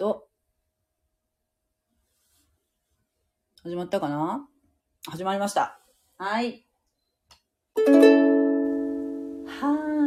と。始まったかな？始まりました。はい。はーい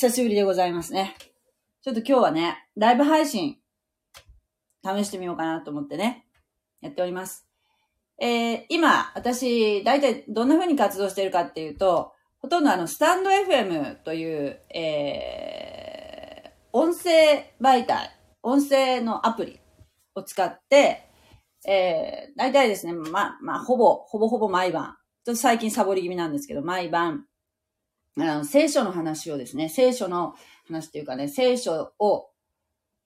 久しぶりでございますね。ちょっと今日はね、ライブ配信、試してみようかなと思ってね、やっております。えー、今、私、大体どんな風に活動してるかっていうと、ほとんどあの、スタンド FM という、えー、音声媒体、音声のアプリを使って、えー、大体ですね、ま、まあ、ほぼ、ほぼほぼ毎晩、ちょっと最近サボり気味なんですけど、毎晩、あの、聖書の話をですね、聖書の話っていうかね、聖書を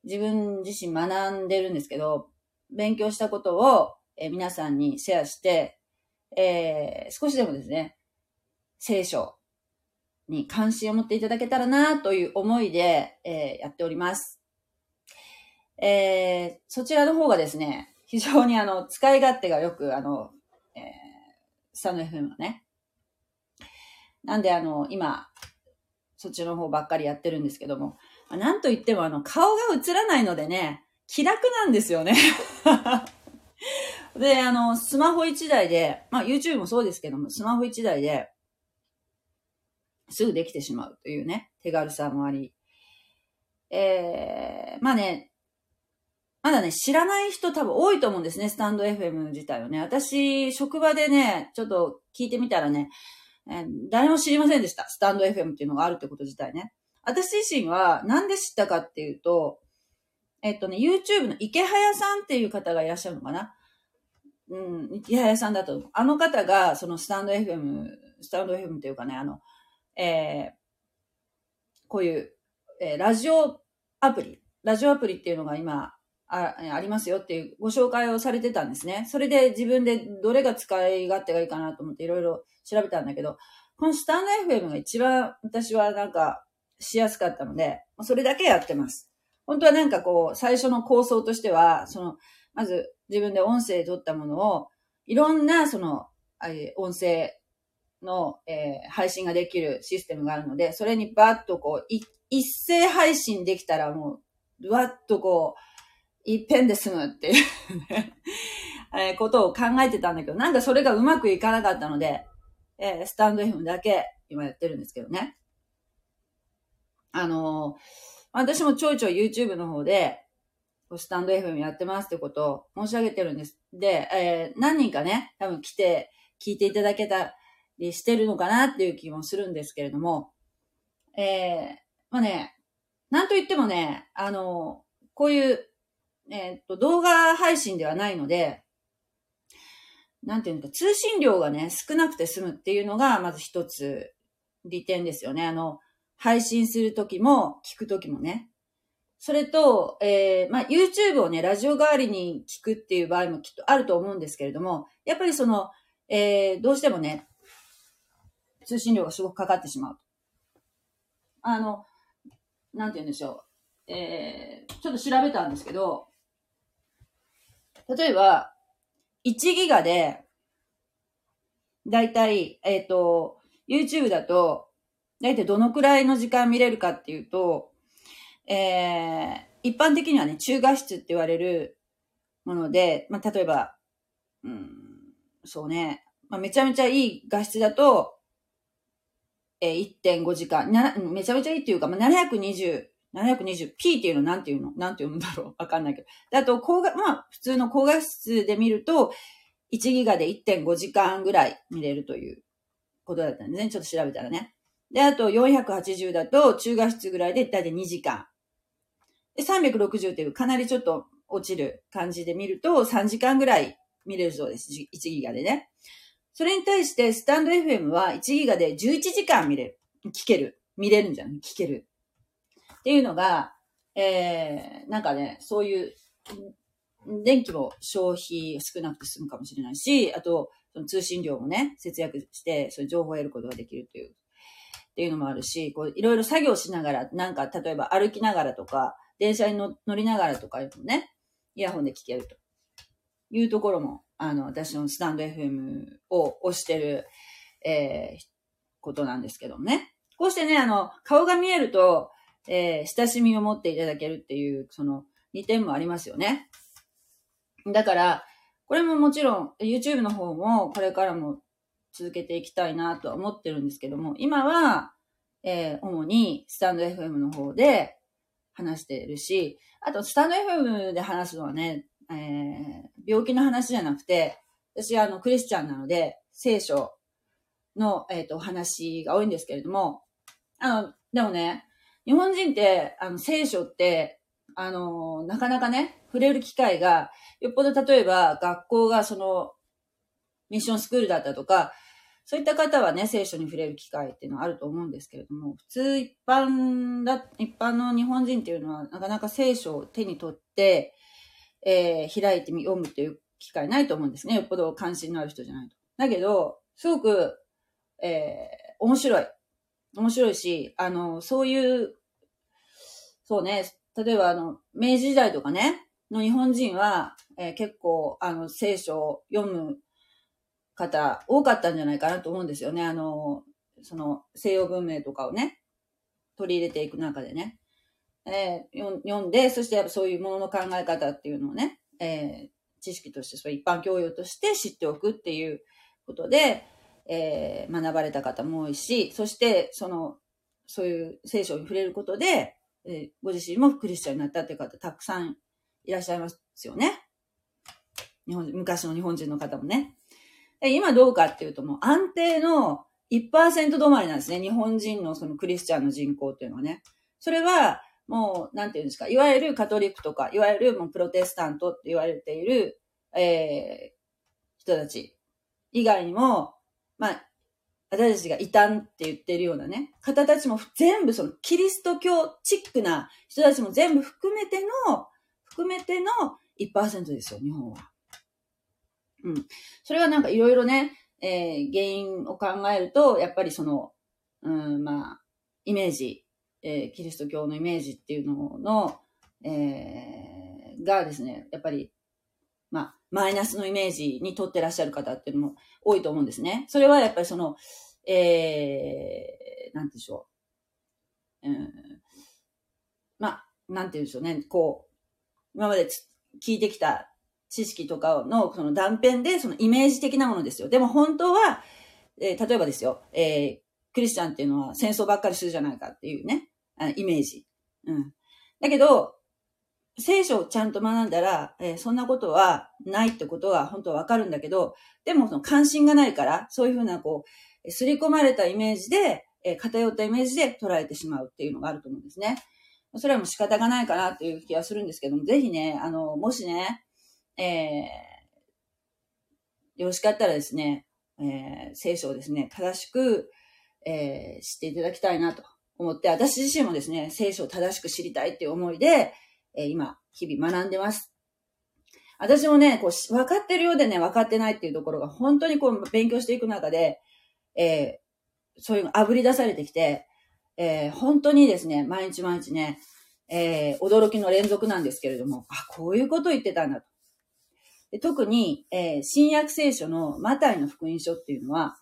自分自身学んでるんですけど、勉強したことを、えー皆さんにシェアして、えー少しでもですね、聖書に関心を持っていただけたらなという思いで、えーやっております。えーそちらの方がですね、非常にあの、使い勝手がよく、あの、えースタンド FM のね。なんであの、今、そっちの方ばっかりやってるんですけども、なんといってもあの、顔が映らないのでね、気楽なんですよね。で、あの、スマホ一台で、まあ YouTube もそうですけども、スマホ一台で、すぐできてしまうというね、手軽さもあり。えー、まあね、まだね、知らない人多分多いと思うんですね、スタンド FM 自体をね。私、職場でね、ちょっと聞いてみたらね、え誰も知りませんでした。スタンド FM っていうのがあるってこと自体ね。私自身は、なんで知ったかっていうと、えっとね、YouTube の池早さんっていう方がいらっしゃるのかなうん、池早さんだと。あの方が、そのスタンド FM、スタンド FM っていうかね、あの、えーこういう、えーラジオアプリ、ラジオアプリっていうのが今、あありますよっていうご紹介をされてたんですね。それで自分でどれが使い勝手がいいかなと思っていろいろ調べたんだけど、このスタンド FM が一番私はなんかしやすかったので、それだけやってます。本当はなんかこう、最初の構想としては、その、まず自分で音声で撮ったものを、いろんなその、音声の、えー配信ができるシステムがあるので、それにバッとこう、一斉配信できたらもう、わっとこう、一遍で済むっていうね、えことを考えてたんだけど、なんかそれがうまくいかなかったので、えースタンド FM だけ今やってるんですけどね。あのー私もちょいちょい YouTube の方で、スタンド FM やってますってことを申し上げてるんです。で、えー何人かね、多分来て聞いていただけたりしてるのかなっていう気もするんですけれども、えーまあね、なんと言ってもね、あのこういう、えーっと、動画配信ではないので、なんていうのか、通信量がね、少なくて済むっていうのが、まず一つ、利点ですよね。あの、配信するときも、聞くときもね。それと、えー、まあ、YouTube をね、ラジオ代わりに聞くっていう場合もきっとあると思うんですけれども、やっぱりその、えー、どうしてもね、通信量がすごくかかってしまう。あの、なんて言うんでしょう。えー、ちょっと調べたんですけど、例えば、1ギガで、だいたい、えっ、と、YouTube だと、だいたいどのくらいの時間見れるかっていうと、えー、一般的にはね、中画質って言われるもので、まあ、例えば、うん、そうね、まあ、めちゃめちゃいい画質だと、えー、1.5時間、な、めちゃめちゃいいっていうか、まあ、720、720p っていうのなんていうの？なんて読むんだろう？わかんないけど。であと、高画、まあ、普通の高画質で見ると、1ギガで1.5時間ぐらい見れるということだったんですね。ちょっと調べたらね。で、あと480だと中画質ぐらいでだいたい2時間。で、360っていうかなりちょっと落ちる感じで見ると3時間ぐらい見れるそうです。1ギガでね。それに対してスタンド FM は1ギガで11時間見れる。聞ける。見れるんじゃない？聞ける。っていうのが、えー、なんかね、そういう、電気も消費少なくて済むかもしれないし、あと、その通信量もね、節約して、そういう情報を得ることができるという、っていうのもあるし、こう、いろいろ作業しながら、なんか、例えば歩きながらとか、電車に乗りながらとかもね、イヤホンで聞けるというところも、あの、私のスタンド FM を押してる、えー、ことなんですけどもね。こうしてね、あの、顔が見えると、えー、親しみを持っていただけるっていう、その、2点もありますよね。だから、これももちろん YouTube の方もこれからも続けていきたいなとは思ってるんですけども、今は、えー、主にスタンド FM の方で話してるし、あとスタンド FM で話すのはね、えー、病気の話じゃなくて、私はあのクリスチャンなので、聖書の、えっ、ー、と、話が多いんですけれども、あの、でもね、日本人って、あの、聖書って、あの、なかなかね、触れる機会が、よっぽど例えば学校がその、ミッションスクールだったとか、そういった方はね、聖書に触れる機会っていうのはあると思うんですけれども、普通一般だ、一般の日本人っていうのは、なかなか聖書を手に取って、えー、開いて読むっていう機会ないと思うんですね。よっぽど関心のある人じゃないと。だけど、すごく、えー、面白い。面白いし、あの、そういう、そうね、例えばあの、明治時代とかね、の日本人は、えー、結構、あの、聖書を読む方多かったんじゃないかなと思うんですよね。あの、その西洋文明とかをね、取り入れていく中でね。えー、読んで、そしてやっぱそういうものの考え方っていうのをね、えー、知識として、そういう一般教養として知っておくっていうことで、えー、学ばれた方も多いし、そして、その、そういう聖書に触れることで、えー、ご自身もクリスチャンになったっていう方たくさんいらっしゃいますよね。日本、昔の日本人の方もね。今どうかっていうともう安定の1%止まりなんですね。日本人のそのクリスチャンの人口っていうのはね。それはもう、なんていうんですか、いわゆるカトリックとか、いわゆるもうプロテスタントって言われている、えー、人たち以外にも、まあ、私たちが異端って言ってるようなね、方たちも全部そのキリスト教チックな人たちも全部含めての、含めての1%ですよ、日本は。うん。それはなんかいろいろね、えー、原因を考えると、やっぱりその、うん、まあ、イメージ、えー、キリスト教のイメージっていうのの、えー、がですね、やっぱり、まあ、マイナスのイメージにとってらっしゃる方っていうのも多いと思うんですね。それはやっぱりその、えー、なんでしょう。うん、まあ、なんて言うんでしょうね。こう、今まで聞いてきた知識とかのその断片でそのイメージ的なものですよ。でも本当は、えー、例えばですよ、えー、クリスチャンっていうのは戦争ばっかりするじゃないかっていうね、イメージ。うん。だけど、聖書をちゃんと学んだら、えー、そんなことはないってことは本当はわかるんだけど、でもその関心がないから、そういうふうなこう、すり込まれたイメージで、えー、偏ったイメージで捉えてしまうっていうのがあると思うんですね。それはもう仕方がないかなっていう気がするんですけども、ぜひね、あの、もしね、えー、よろしかったらですね、えー、聖書をですね、正しく、えー、知っていただきたいなと思って、私自身もですね、聖書を正しく知りたいっていう思いで、えー、今、日々学んでます。私もね、こう、分かってるようでね、分かってないっていうところが、本当にこう、勉強していく中で、えー、そういうの炙り出されてきて、えー、本当にですね、毎日毎日ね、えー、驚きの連続なんですけれども、あ、こういうこと言ってたんだと。で特に、えー、新約聖書のマタイの福音書っていうのは、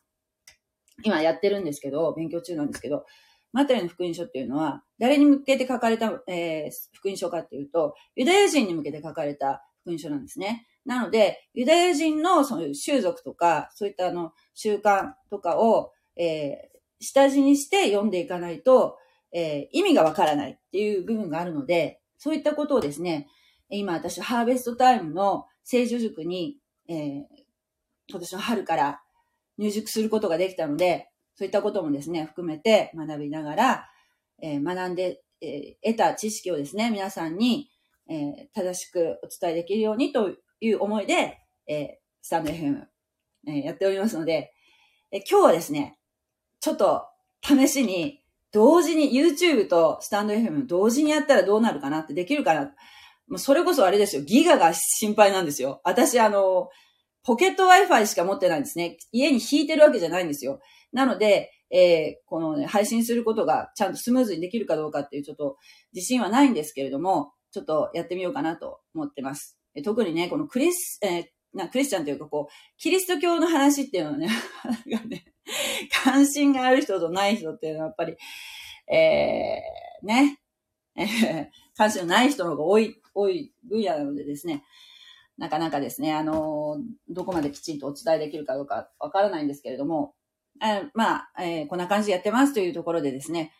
今やってるんですけど、勉強中なんですけど、マタイの福音書っていうのは、誰に向けて書かれた、えー、福音書かっていうと、ユダヤ人に向けて書かれた福音書なんですね。なので、ユダヤ人のその習俗とか、そういったあの習慣とかを、えー、下地にして読んでいかないと、えー、意味がわからないっていう部分があるので、そういったことをですね、今私、ハーベストタイムの聖女塾に、えー、今年の春から入塾することができたので、そういったこともですね、含めて学びながら、えー、学んで、えー、得た知識をですね、皆さんに、えー、正しくお伝えできるようにという思いで、えスタンド FM、えやっておりますので、え今日はですね、ちょっと試しに、同時に YouTube とスタンド FM 同時にやったらどうなるかなってできるかな。もうそれこそあれですよ。ギガが心配なんですよ。私あの、ポケット Wi-Fi しか持ってないんですね。家に引いてるわけじゃないんですよ。なので、えー、この、ね、配信することがちゃんとスムーズにできるかどうかっていうちょっと自信はないんですけれども、ちょっとやってみようかなと思ってます。特にね、このクリス、えー、な、クリスチャンというかこう、キリスト教の話っていうのはね、がね、関心がある人とない人っていうのはやっぱり、えー、ね、えー、関心のない人の方が多い、多い分野なのでですね、なかなかですね、あの、どこまできちんとお伝えできるかどうかわからないんですけれども、えまあ、えー、こんな感じでやってますというところでですね、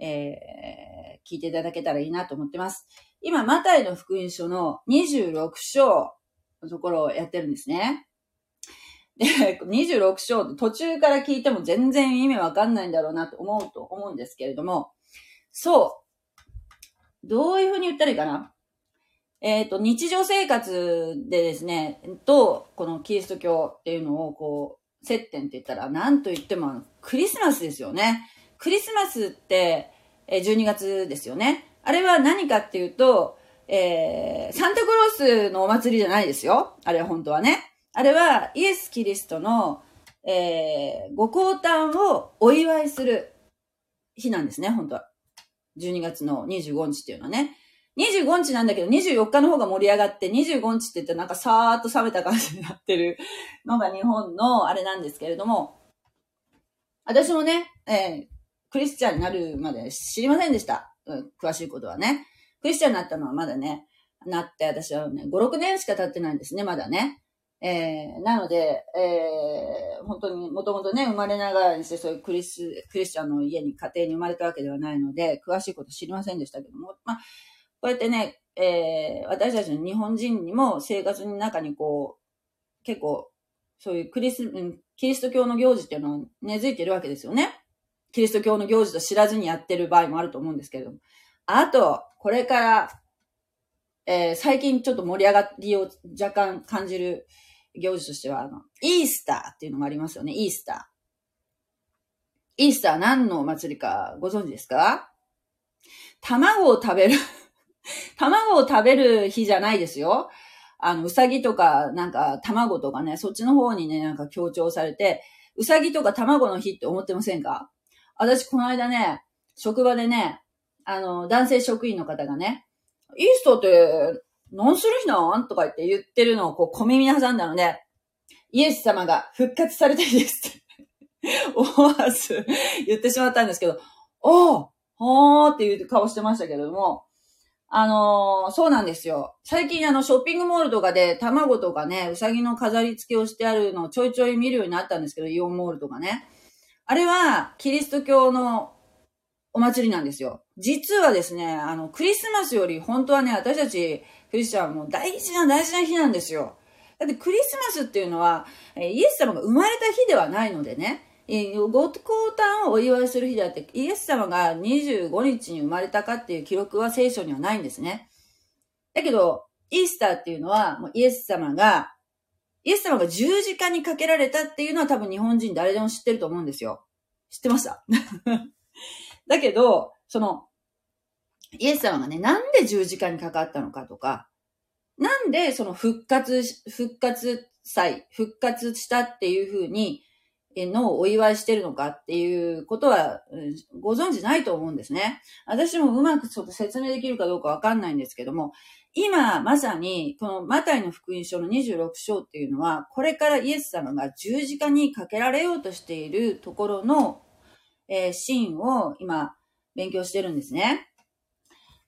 えー、聞いていただけたらいいなと思ってます。今、マタイの福音書の26章のところをやってるんですね。で、26章途中から聞いても全然意味わかんないんだろうなと思うと思うんですけれども、そう。どういうふうに言ったらいいかな？えっ、ー、と、日常生活でですね、と、このキリスト教っていうのをこう、接点って言ったら、なんと言ってもクリスマスですよね。クリスマスって、え12月ですよね。あれは何かっていうと、えー、サンタクロースのお祭りじゃないですよ。あれは本当はね。あれはイエス・キリストの、えー、ご降誕をお祝いする日なんですね、本当は。12月の25日っていうのはね。25日なんだけど、24日の方が盛り上がって、25日って言ってなんかさーっと冷めた感じになってる のが日本のあれなんですけれども、私もね、えー、クリスチャンになるまで知りませんでした。詳しいことはね。クリスチャンになったのはまだね、なって私はね、5、6年しか経ってないんですね、まだね。えー、なので、えー、本当にもともとね、生まれながらにしてそういうクリス、クリスチャンの家に家庭に生まれたわけではないので、詳しいこと知りませんでしたけども、まあ、こうやってね、えー、私たちの日本人にも生活の中にこう、結構、そういうクリス、キリスト教の行事っていうのは根付いてるわけですよね。キリスト教の行事と知らずにやってる場合もあると思うんですけれども。あと、これから、えー、最近ちょっと盛り上がりを若干感じる行事としては、あの、イースターっていうのがありますよね、イースター。イースター何のお祭りかご存知ですか？卵を食べる 卵を食べる日じゃないですよ。あの、うさぎとか、なんか、卵とかね、そっちの方にね、なんか強調されて、うさぎとか卵の日って思ってませんか？私、この間ね、職場でね、あの、男性職員の方がね、イーストって、何する日なん？とか言って言ってるのをこう小耳に挟んだので、イエス様が復活されてですって 思わず言ってしまったんですけど、おーほーっていう顔してましたけれども、あのー、そうなんですよ。最近あの、ショッピングモールとかで卵とかね、うさぎの飾り付けをしてあるのをちょいちょい見るようになったんですけど、イオンモールとかね。あれは、キリスト教のお祭りなんですよ。実はですね、あの、クリスマスより本当はね、私たちクリスチャンはもう大事な大事な日なんですよ。だってクリスマスっていうのは、イエス様が生まれた日ではないのでね、ご降誕をお祝いする日であって、イエス様が25日に生まれたかっていう記録は聖書にはないんですね。だけど、イースターっていうのは、もうイエス様が、イエス様が十字架にかけられたっていうのは多分日本人誰でも知ってると思うんですよ。知ってました？だけど、その、イエス様がね、なんで十字架にかかったのかとか、なんでその復活、復活祭、復活したっていうふうに、のお祝いしてるのかっていうことは、ご存知ないと思うんですね。私もうまくちょっと説明できるかどうかわかんないんですけども、今まさにこのマタイの福音書の26章っていうのは、これからイエス様が十字架にかけられようとしているところのえー、シーンを今、勉強してるんですね。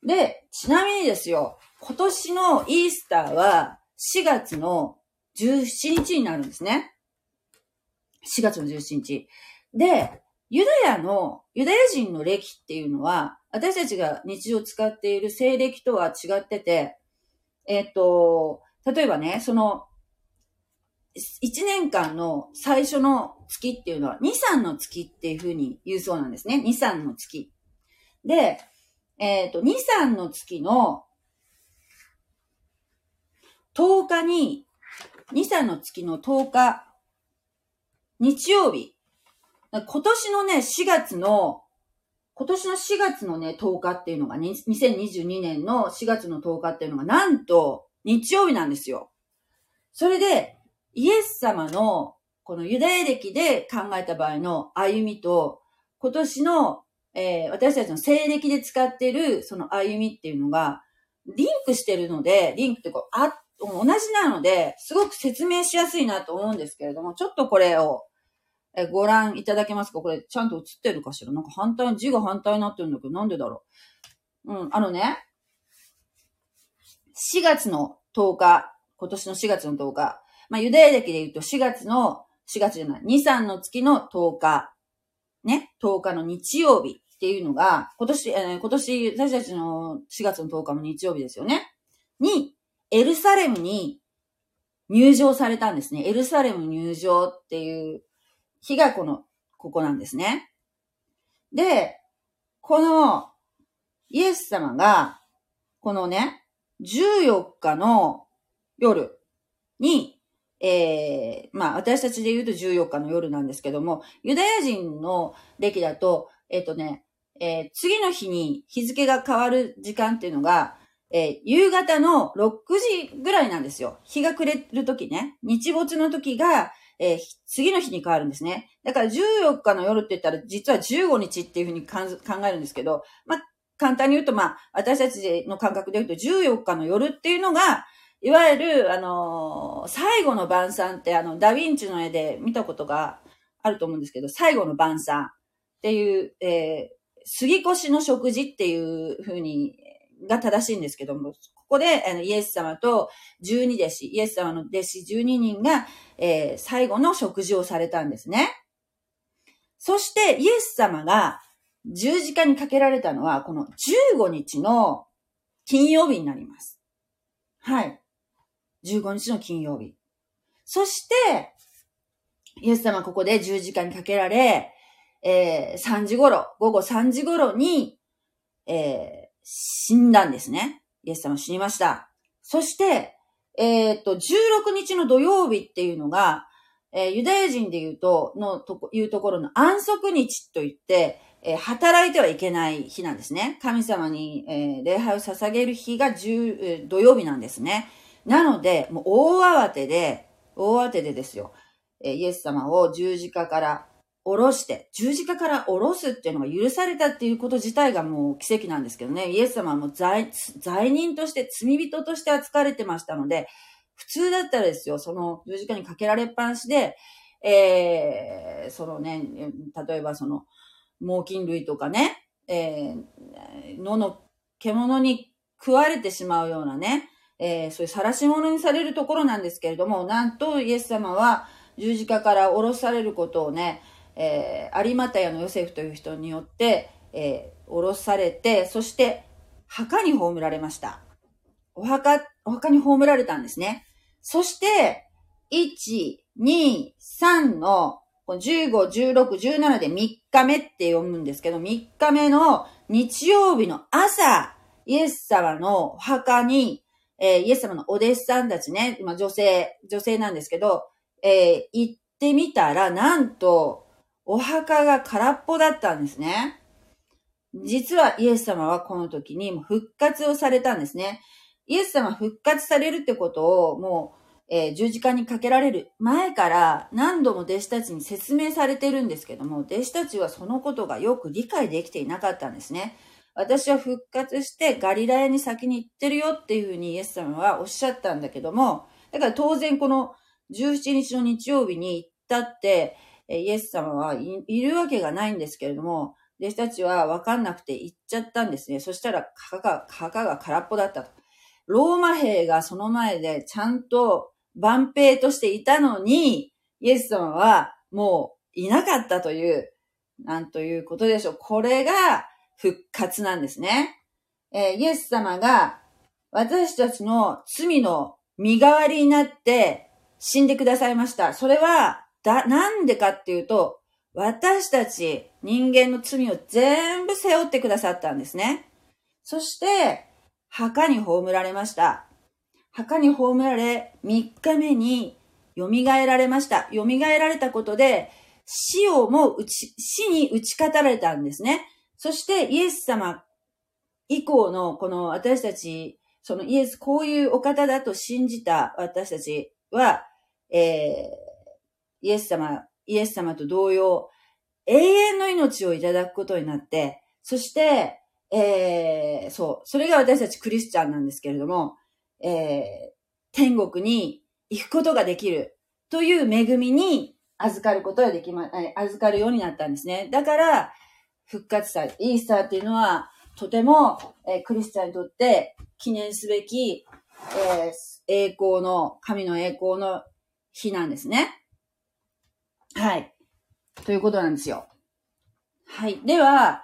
で、ちなみにですよ、今年のイースターは4月の17日になるんですね。4月の17日。で、ユダヤの、ユダヤ人の歴っていうのは、私たちが日常使っている西暦とは違ってて、えっ、と、例えばね、その、1年間の最初の月っていうのは、2、3の月っていうふうに言うそうなんですね。2、3の月。で、えっ、と、2、3の月の10日に、2、3の月の10日、日曜日。今年のね、4月の、今年の4月のね、10日っていうのが、2022年の4月の10日っていうのが、なんと、日曜日なんですよ。それで、イエス様の、このユダヤ歴で考えた場合の歩みと、今年のえー、私たちの西暦で使っているその歩みっていうのが、リンクしてるので、リンクってこう、あ、同じなので、すごく説明しやすいなと思うんですけれども、ちょっとこれを、えご覧いただけますか？これ、ちゃんと映ってるかしら？なんか反対、字が反対になってるんだけど、なんでだろう？うん、あのね、4月の10日、今年の4月の10日、まあ、ユダヤ歴で言うと4月の、4月じゃない、2、3の月の10日、ね、10日の日曜日っていうのが、今年、えー、今年、私たちの4月の10日も日曜日ですよね。に、エルサレムに入場されたんですね。エルサレム入場っていう日がこの、ここなんですね。で、この、イエス様が、このね、14日の夜に、えー、まあ私たちで言うと14日の夜なんですけども、ユダヤ人の歴だと、えっ、ー、とね、えー、次の日に日付が変わる時間っていうのが、えー、夕方の6時ぐらいなんですよ。日が暮れる時ね。日没の時が、えー、次の日に変わるんですね。だから14日の夜って言ったら実は15日っていうふうに考えるんですけど、まあ、簡単に言うと、まあ、私たちの感覚で言うと14日の夜っていうのが、いわゆる、あのー、最後の晩餐って、あの、ダヴィンチの絵で見たことがあると思うんですけど、最後の晩餐っていう、えー、杉越の食事っていうふうに、が正しいんですけども、ここで、あの、イエス様と十二弟子、イエス様の弟子十二人が、えー、最後の食事をされたんですね。そして、イエス様が十字架にかけられたのは、この15日の金曜日になります。はい。15日の金曜日。そして、イエス様ここで十字架にかけられ、えー、3時頃、午後3時頃に、えー、死んだんですね。イエス様死にました。そして、えー、っと、16日の土曜日っていうのが、えー、ユダヤ人で言うと、のとこ、いうところの安息日と言って、えー、働いてはいけない日なんですね。神様に、えー、礼拝を捧げる日が10、え、土曜日なんですね。なので、もう大慌てで、大慌てでですよ、え、イエス様を十字架から下ろして、十字架から下ろすっていうのが許されたっていうこと自体がもう奇跡なんですけどね、イエス様はもう罪罪人として、罪人として扱われてましたので、普通だったらですよ、その十字架にかけられっぱなしで、えー、そのね、例えばその、猛禽類とかね、えー、野の獣に食われてしまうようなね、えー、そういう晒し者にされるところなんですけれども、なんとイエス様は十字架から下ろされることをね、えー、有股屋のヨセフという人によって、えー、降ろされて、そして、墓に葬られました。お墓、お墓に葬られたんですね。そして、1、2、3の、15、16、17で3日目って読むんですけど、3日目の日曜日の朝、イエス様のお墓に、えー、イエス様のお弟子さんたちね、今女性、女性なんですけど、えー、行ってみたら、なんと、お墓が空っぽだったんですね。実はイエス様はこの時に復活をされたんですね。イエス様復活されるってことをもう、えー、十字架にかけられる前から何度も弟子たちに説明されてるんですけども、弟子たちはそのことがよく理解できていなかったんですね。私は復活してガリラヤに先に行ってるよっていうふうにイエス様はおっしゃったんだけども、だから当然この17日の日曜日に行ったって、えイエス様はいいるわけがないんですけれども、弟子たちは分かんなくて行っちゃったんですね。そしたら墓が、墓が空っぽだったと。ローマ兵がその前でちゃんと万兵としていたのに、イエス様はもういなかったという、なんということでしょう。これが復活なんですね。えー、イエス様が私たちの罪の身代わりになって死んでくださいました。それは、だ、なんでかっていうと、私たち人間の罪を全部背負ってくださったんですね。そして、墓に葬られました。墓に葬られ、3日目に蘇られました。蘇られたことで、死をもうち、死に打ち勝たれたんですね。そしてイエス様以降のこの私たち、そのイエス、こういうお方だと信じた私たちは、えー、イエス様、イエス様と同様、永遠の命をいただくことになって、そして、えー、そう、それが私たちクリスチャンなんですけれども、えー、天国に行くことができるという恵みに預かることができま、預かるようになったんですね。だから、復活祭、イースターっていうのは、とても、えー、クリスチャンにとって記念すべき、えー、栄光の、神の栄光の日なんですね。はい。ということなんですよ。はい。では、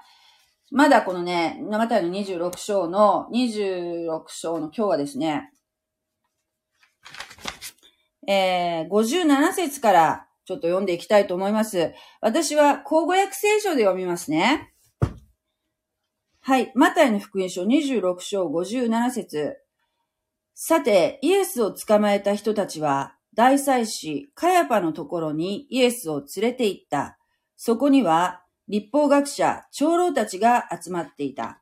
まだこのね、生体の26章の、26章の今日はですね、えー、57節からちょっと読んでいきたいと思います。私は、口語訳聖書で読みますね。はい。マタイの福音書26章57節さて、イエスを捕まえた人たちは、大祭司カヤパのところにイエスを連れて行った。そこには、立法学者、長老たちが集まっていた。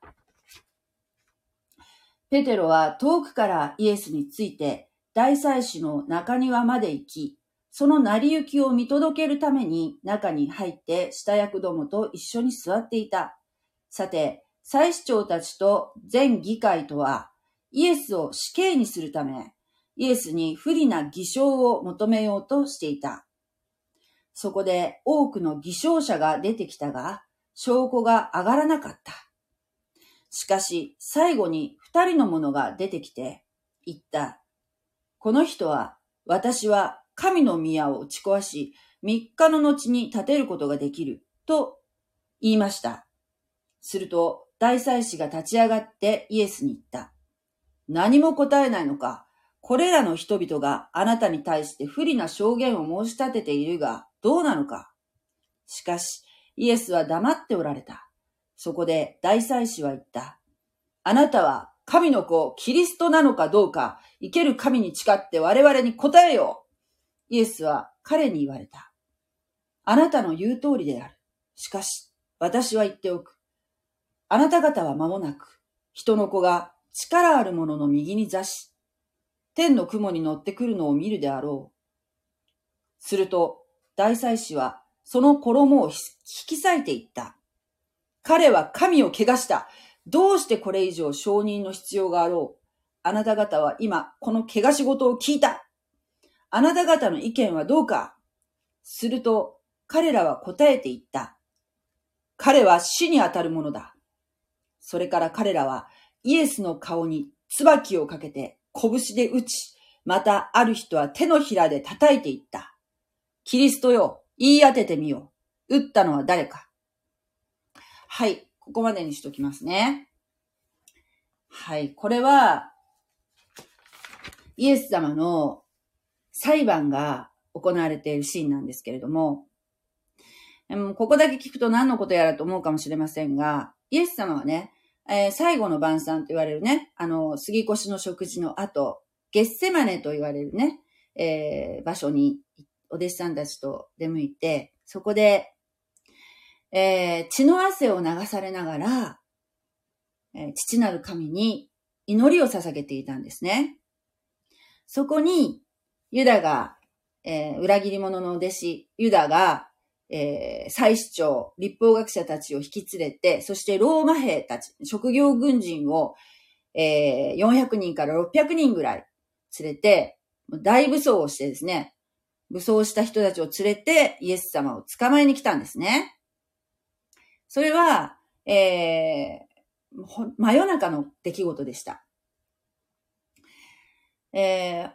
ペテロは遠くからイエスについて、大祭司の中庭まで行き、その成り行きを見届けるために中に入って下役どもと一緒に座っていた。さて、祭司長たちと全議会とは、イエスを死刑にするため、イエスに不利な偽証を求めようとしていた。そこで多くの偽証者が出てきたが、証拠が上がらなかった。しかし、最後に二人の者が出てきて、言った。この人は、私は神の宮を打ち壊し、三日の後に建てることができる、と言いました。すると、大祭司が立ち上がってイエスに言った。何も答えないのか。これらの人々があなたに対して不利な証言を申し立てているが、どうなのか？しかし、イエスは黙っておられた。そこで大祭司は言った。あなたは神の子、キリストなのかどうか、生ける神に誓って我々に答えよう。イエスは彼に言われた。あなたの言う通りである。しかし、私は言っておく。あなた方は間もなく、人の子が力ある者の右に座し、天の雲に乗ってくるのを見るであろう。すると、大祭司はその衣を引き裂いていった。彼は神を汚した。どうしてこれ以上承認の必要があろう。あなた方は今、この汚し事を聞いた。あなた方の意見はどうかすると、彼らは答えていった。彼は死に当たるものだ。それから彼らはイエスの顔に椿をかけて拳で打ち、またある人は手のひらで叩いていった。キリストよ、言い当ててみよう。打ったのは誰か。はい、ここまでにしときますね。はい、これは、イエス様の裁判が行われているシーンなんですけれども、ここだけ聞くと何のことやらと思うかもしれませんが、イエス様はね、えー、最後の晩餐と言われるね、あの、杉越の食事の後、ゲッセマネと言われるね、えー、場所にお弟子さんたちと出向いて、そこで、えー、血の汗を流されながら、え、父なる神に祈りを捧げていたんですね。そこに、ユダが、え、裏切り者の弟子、ユダが、えー、祭司長、立法学者たちを引き連れて、そしてローマ兵たち、職業軍人を、えー、400人から600人ぐらい連れて、大武装をしてですね、武装した人たちを連れてイエス様を捕まえに来たんですね。それは、えー、真夜中の出来事でした。えー、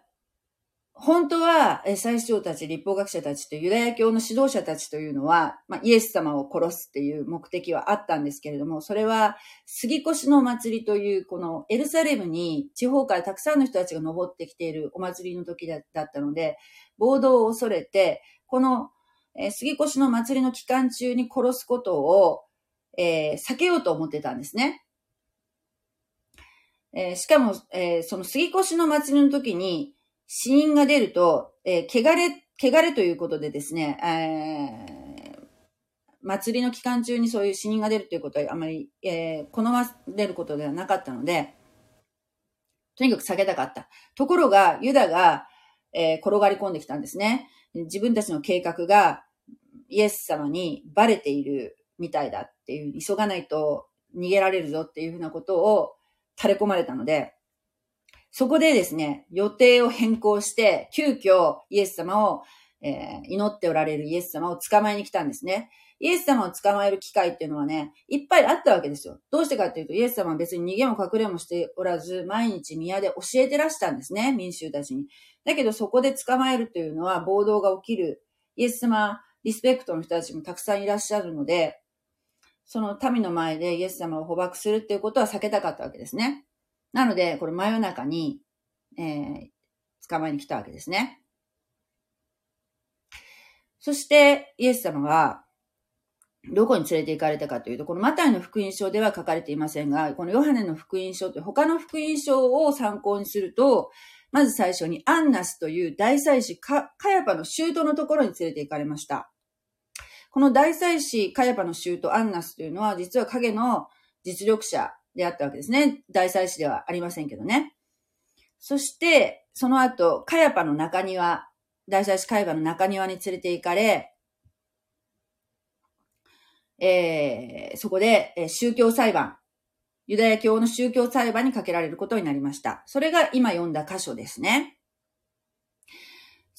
本当は、最司長たち、立法学者たちとユダヤ教の指導者たちというのは、まあ、イエス様を殺すっていう目的はあったんですけれども、それは、杉越の祭りという、このエルサレムに地方からたくさんの人たちが登ってきているお祭りの時だったので、暴動を恐れて、この、えー、杉越の祭りの期間中に殺すことを、えー、避けようと思ってたんですね。えー、しかも、えー、その杉越の祭りの時に、死因が出ると、えー、汚れ、汚れということでですね、えー、祭りの期間中にそういう死人が出るということはあまり、えー、好まれることではなかったので、とにかく避けたかった。ところが、ユダが、えー、転がり込んできたんですね。自分たちの計画がイエス様にバレているみたいだっていう、急がないと逃げられるぞっていうふうなことを垂れ込まれたので、そこでですね、予定を変更して、急遽イエス様を、えー、祈っておられるイエス様を捕まえに来たんですね。イエス様を捕まえる機会っていうのはね、いっぱいあったわけですよ。どうしてかっていうと、イエス様は別に逃げも隠れもしておらず、毎日宮で教えてらしたんですね、民衆たちに。だけどそこで捕まえるというのは暴動が起きる。イエス様、リスペクトの人たちもたくさんいらっしゃるので、その民の前でイエス様を捕獲するっていうことは避けたかったわけですね。なので、これ真夜中に、えー、捕まえに来たわけですね。そして、イエス様は、どこに連れて行かれたかというと、このマタイの福音書では書かれていませんが、このヨハネの福音書という他の福音書を参考にすると、まず最初にアンナスという大祭司カヤパの舅のところに連れて行かれました。この大祭司カヤパの舅アンナスというのは実は影の実力者であったわけですね。大祭司ではありませんけどね。そして、その後、カヤパの中庭、大祭司カヤパの中庭に連れて行かれ、えー、そこで、えー、宗教裁判、ユダヤ教の宗教裁判にかけられることになりました。それが今読んだ箇所ですね。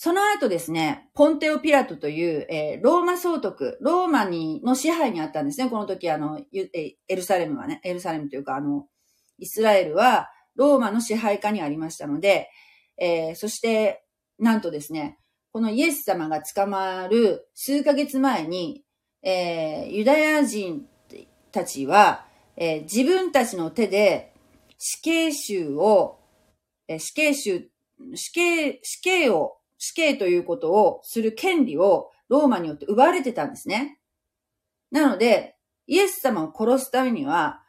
その後ですね、ポンテオ・ピラトという、えー、ローマ総督、ローマにの支配にあったんですね。この時、あの、エルサレムはね、エルサレムというか、あの、イスラエルはローマの支配下にありましたので、えー、そして、なんとですね、このイエス様が捕まる数ヶ月前に、えー、ユダヤ人たちは、えー、自分たちの手で死刑囚を、えー、死刑囚、死刑、死刑を死刑ということをする権利をローマによって奪われてたんですね。なので、イエス様を殺すためには、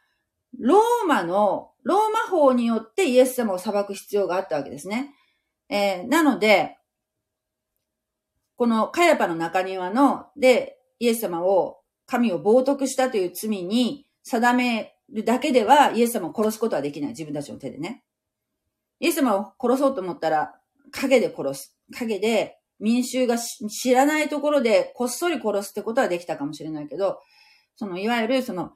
ローマの、ローマ法によってイエス様を裁く必要があったわけですね。えー、なので、このカヤパの中庭の、で、イエス様を、神を冒涜したという罪に定めるだけでは、イエス様を殺すことはできない。自分たちの手でね。イエス様を殺そうと思ったら、影で殺す。影で民衆が知らないところでこっそり殺すってことはできたかもしれないけど、そのいわゆるその、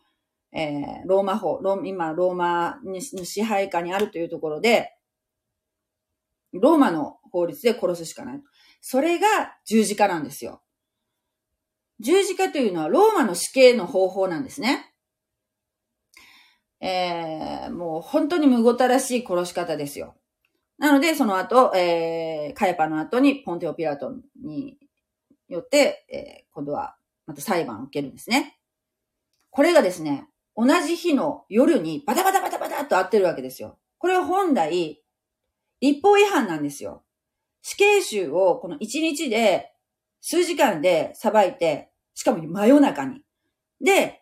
えー、ローマ法、ロ今ローマの支配下にあるというところで、ローマの法律で殺すしかない。それが十字架なんですよ。十字架というのはローマの死刑の方法なんですね。えー、もう本当に無ごたらしい殺し方ですよ。なので、その後、えー、カヤパの後にポンテオピラトによって、えー、今度はまた裁判を受けるんですね。これがですね、同じ日の夜にバタバタバタバタと会ってるわけですよ。これは本来、立法違反なんですよ。死刑囚をこの1日で数時間で裁いて、しかも真夜中に。で、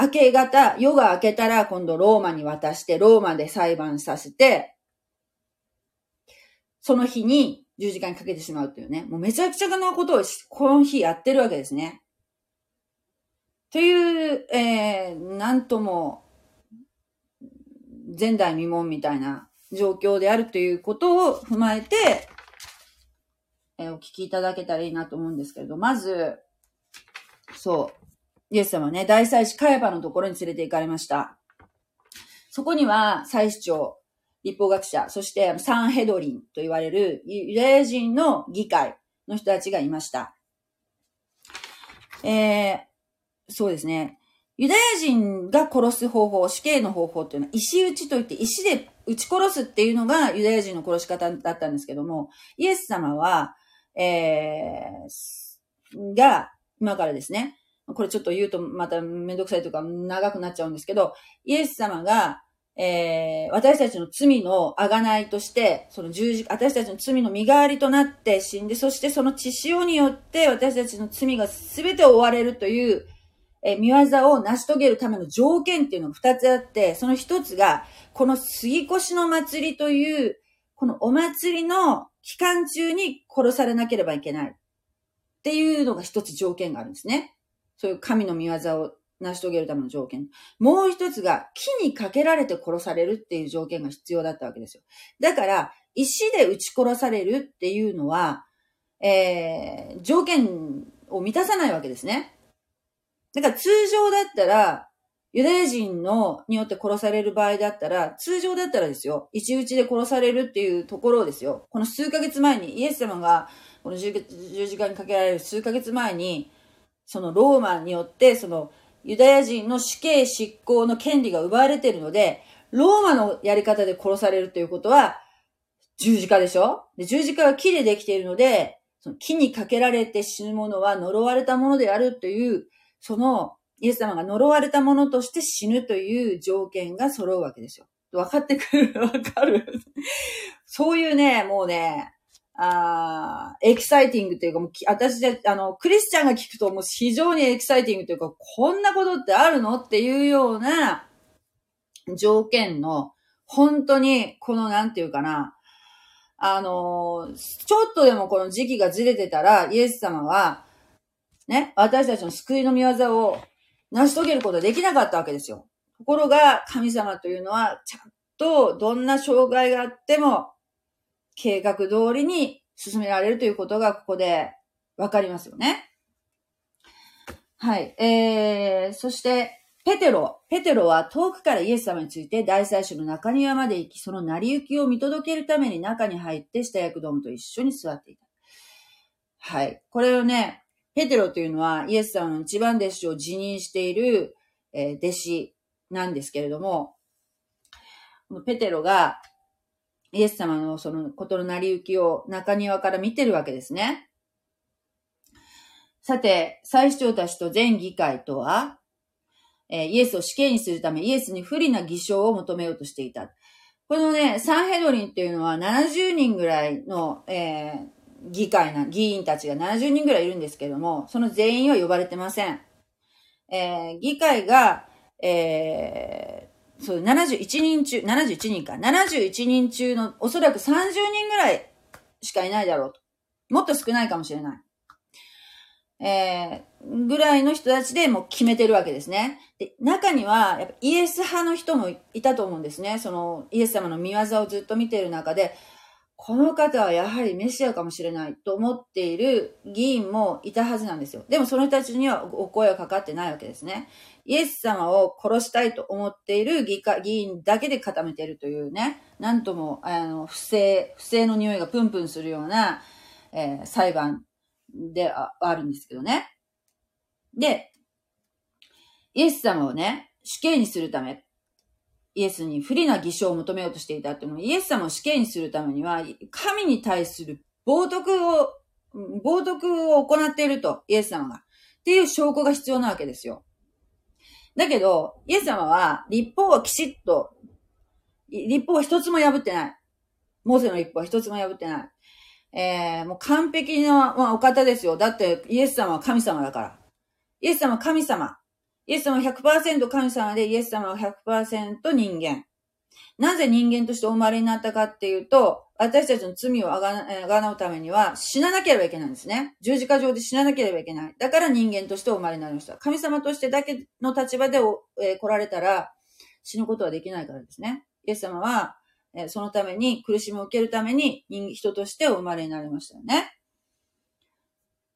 明け方、夜が明けたら今度ローマに渡して、ローマで裁判させて、その日に10時間かけてしまうっていうね。もうめちゃくちゃなことをこの日やってるわけですね。という、えー、なんとも、前代未聞みたいな状況であるということを踏まえて、えー、お聞きいただけたらいいなと思うんですけれど、まず、そう、イエス様ね、大祭司カヤパのところに連れて行かれました。そこには、祭司長、立法学者、そしてサンヘドリンと言われるユダヤ人の議会の人たちがいました。えー、そうですね。ユダヤ人が殺す方法、死刑の方法っていうのは石打ちといって石で撃ち殺すっていうのがユダヤ人の殺し方だったんですけども、イエス様は、えー、が、今からですね、これちょっと言うとまためんどくさいとか長くなっちゃうんですけど、イエス様が、えー、私たちの罪の贖いとして、その十字、私たちの罪の身代わりとなって死んで、そしてその血潮によって私たちの罪が全て追われるという、えー、見業を成し遂げるための条件っていうのが二つあって、その一つが、この杉越の祭りという、このお祭りの期間中に殺されなければいけない。っていうのが一つ条件があるんですね。そういう神の見業を成し遂げるための条件。もう一つが、木にかけられて殺されるっていう条件が必要だったわけですよ。だから、石で撃ち殺されるっていうのは、えー、条件を満たさないわけですね。だから通常だったら、ユダヤ人の、によって殺される場合だったら、通常だったらですよ、一打ちで殺されるっていうところをですよ、この数ヶ月前にイエス様が、この十字架にかけられる数ヶ月前に、そのローマによって、そのユダヤ人の死刑執行の権利が奪われているので、ローマのやり方で殺されるということは、十字架でしょ？で十字架は木でできているので、その木にかけられて死ぬ者は呪われたものであるという、そのイエス様が呪われたものとして死ぬという条件が揃うわけですよ。分かってくる？わかる？そういうね、もうね、あエキサイティングというか、もう私で、あの、クリスチャンが聞くともう非常にエキサイティングというか、こんなことってあるの？っていうような条件の、本当に、この、なんていうかな、あの、ちょっとでもこの時期がずれてたら、イエス様は、ね、私たちの救いの見業を成し遂げることができなかったわけですよ。ところが、神様というのは、ちゃんとどんな障害があっても、計画通りに進められるということがここでわかりますよね。はい。えー、そして、ペテロ。ペテロは遠くからイエス様について大祭司の中庭まで行き、その成り行きを見届けるために中に入って下役どもと一緒に座っていた。はい。これをね、ペテロというのはイエス様の一番弟子を辞任している、えー、弟子なんですけれども、ペテロがイエス様のそのことの成り行きを中庭から見てるわけですね。さて、最主張たちと全議会とは、え、イエスを死刑にするためイエスに不利な偽証を求めようとしていた。このね、サンヘドリンっていうのは70人ぐらいの、えー、議会な、議員たちが70人ぐらいいるんですけども、その全員は呼ばれてません。えー、議会が、えそう、71人中、71人か。71人中のおそらく30人ぐらいしかいないだろうと。もっと少ないかもしれない。えー、ぐらいの人たちでもう決めてるわけですね。で、中には、やっぱイエス派の人もいたと思うんですね。その、イエス様の見業をずっと見ている中で、この方はやはりメシアかもしれないと思っている議員もいたはずなんですよ。でもその人たちにはお声はかかってないわけですね。イエス様を殺したいと思っている議議員だけで固めているというね、なんとも、あの、不正、不正の匂いがプンプンするような、えー、裁判でああるんですけどね。で、イエス様をね、死刑にするため、イエスに不利な偽証を求めようとしていたっていうのは、イエス様を死刑にするためには、神に対する冒涜を、冒涜を行っていると、イエス様が。っていう証拠が必要なわけですよ。だけど、イエス様は、立法はきちっと、立法は一つも破ってない。モーセの立法は一つも破ってない。えー、もう完璧な、まあ、お方ですよ。だって、イエス様は神様だから。イエス様は神様。イエス様は100%神様で、イエス様は100%人間。なぜ人間としてお生まれになったかっていうと、私たちの罪をあがなうためには死ななければいけないんですね。十字架上で死ななければいけない。だから人間としてお生まれになりました。神様としてだけの立場で、えー、来られたら死ぬことはできないからですね。イエス様は、えー、そのために苦しみを受けるために人人としてお生まれになりましたよね。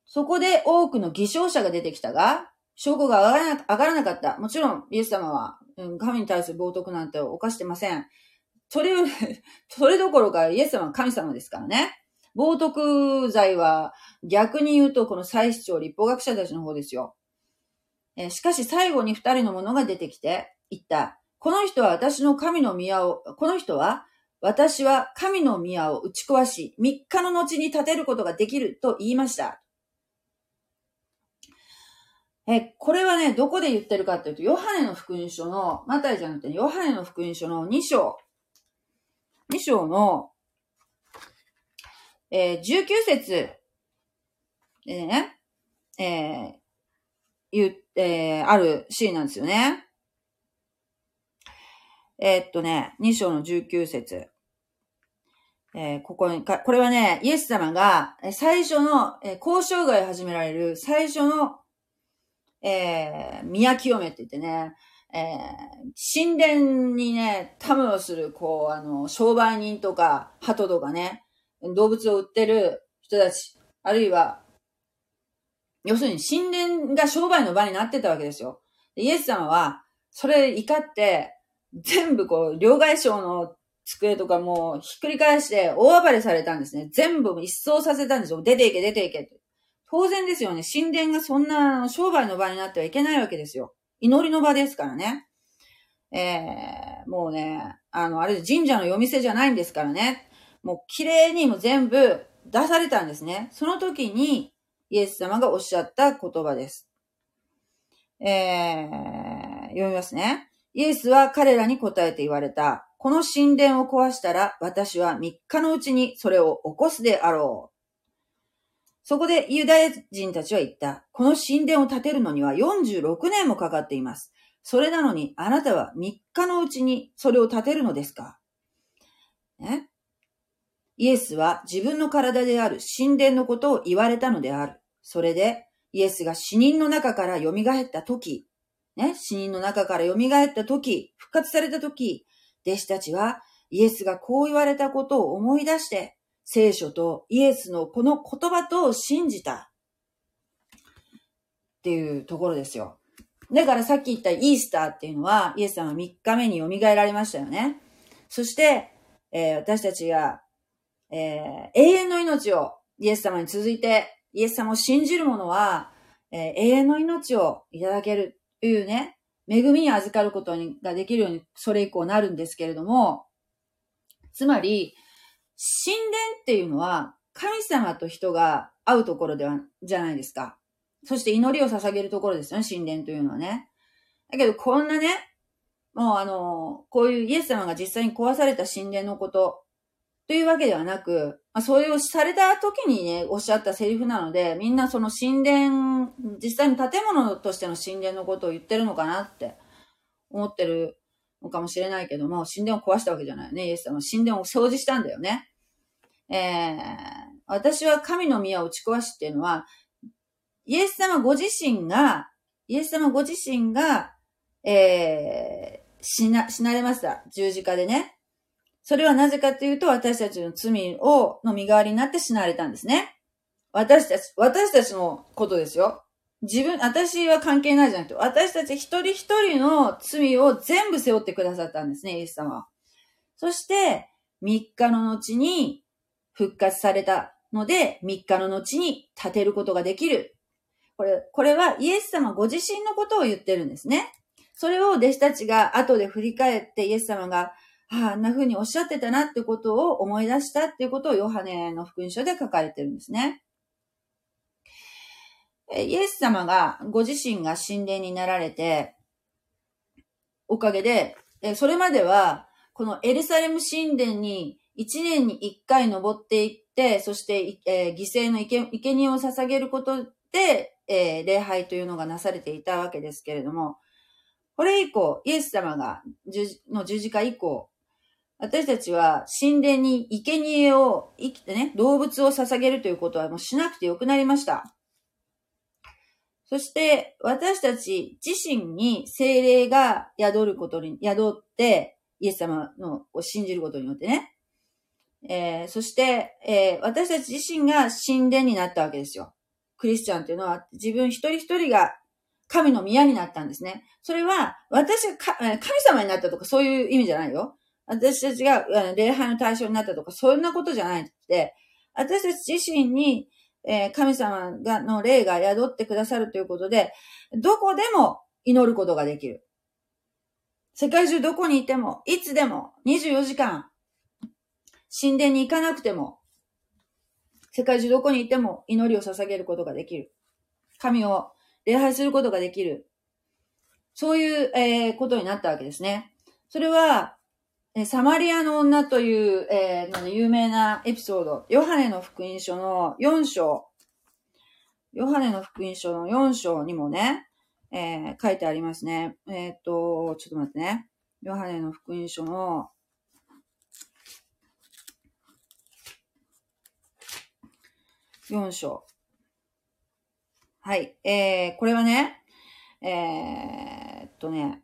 そこで多くの偽証者が出てきたが、証拠が上がらなかった。もちろん、イエス様は、神に対する冒涜なんて犯してません。それ、それどころか、イエス様は神様ですからね。冒涜罪は逆に言うとこの祭司長、立法学者たちの方ですよ。え、しかし最後に二人の者が出てきて言った。この人は私の神の宮を、この人は私は神の宮を打ち壊し、三日の後に建てることができると言いました。え、これはね、どこで言ってるかっていうと、ヨハネの福音書の、マタイじゃなくて、ヨハネの福音書の2章、2章の、えー、19節。でね、えー、言えー、あるシーンなんですよね。えー、っとね、2章の19節。えー、ここにか、これはね、イエス様が最初の、えー、交渉外始められる最初のえー、宮清めって言ってね、えー、神殿にね、タムをする、こう、あの、商売人とか、鳩とかね、動物を売ってる人たち、あるいは、要するに神殿が商売の場になってたわけですよ。イエス様は、それ怒って、全部こう、両替商の机とかもひっくり返して大暴れされたんですね。全部一掃させたんですよ。出ていけ、出ていけ。当然ですよね。神殿がそんな商売の場になってはいけないわけですよ。祈りの場ですからね。えー、もうね、あの、あれ神社の夜店じゃないんですからね。もう綺麗にも全部出されたんですね。その時にイエス様がおっしゃった言葉です。えー、読みますね。イエスは彼らに答えて言われた。この神殿を壊したら私は3日のうちにそれを起こすであろう。そこでユダヤ人たちは言った。この神殿を建てるのには46年もかかっています。それなのにあなたは3日のうちにそれを建てるのですか？ねイエスは自分の体である神殿のことを言われたのである。それで、イエスが死人の中から蘇った時、ね、死人の中から蘇った時、復活された時、弟子たちはイエスがこう言われたことを思い出して、聖書とイエスのこの言葉と信じたっていうところですよ。だからさっき言ったイースターっていうのは、イエス様は3日目に蘇られましたよね。そして、えー、私たちが、えー、永遠の命をイエス様に続いて、イエス様を信じる者は、えー、永遠の命をいただけるというね、恵みに預かることができるように、それ以降なるんですけれども、つまり、神殿っていうのは、神様と人が会うところでは、じゃないですか。そして祈りを捧げるところですよね、神殿というのはね。だけど、こんなね、もうあの、こういうイエス様が実際に壊された神殿のこと、というわけではなく、まあ、それをされた時にね、おっしゃったセリフなので、みんなその神殿、実際に建物としての神殿のことを言ってるのかなって思ってるのかもしれないけども、神殿を壊したわけじゃないよね。イエス様は神殿を掃除したんだよね。えー、私は神の宮を打ち壊しっていうのは、イエス様ご自身が、イエス様ご自身が、えー、死な、死なれました。十字架でね。それはなぜかというと、私たちの罪を、の身代わりになって死なれたんですね。私たち、私たちのことですよ。自分、私は関係ないじゃなくて、私たち一人一人の罪を全部背負ってくださったんですね、イエス様は。そして、3日の後に復活されたので、3日の後に立てることができる。これ、これはイエス様ご自身のことを言ってるんですね。それを弟子たちが後で振り返ってイエス様が、ああ、あんな風におっしゃってたなってことを思い出したっていうことをヨハネの福音書で書かれてるんですね。イエス様がご自身が神殿になられて、おかげで、それまでは、このエルサレム神殿に一年に一回登っていって、そして、えー、犠牲の生贄を捧げることで、えー、礼拝というのがなされていたわけですけれども、これ以降、イエス様が、の十字架以降、私たちは神殿に生贄を生きてね、動物を捧げるということはもうしなくてよくなりました。そして、私たち自身に精霊が宿ることに、宿って、イエス様のを信じることによってね。えー、そして、えー、私たち自身が神殿になったわけですよ。クリスチャンっていうのは自分一人一人が神の宮になったんですね。それは私が神様になったとかそういう意味じゃないよ。私たちが礼拝の対象になったとか、そんなことじゃないって、私たち自身に、えー、神様が、の霊が宿ってくださるということで、どこでも祈ることができる。世界中どこにいても、いつでも、24時間、神殿に行かなくても、世界中どこにいても祈りを捧げることができる。神を礼拝することができる。そういう、えー、ことになったわけですね。それは、えサマリアの女という、えー、有名なエピソード、ヨハネの福音書の4章、ヨハネの福音書の4章にもね、えー、書いてありますね。えっ、と、ちょっと待ってね。ヨハネの福音書の4章。はい。えー、これはね、えー、っとね、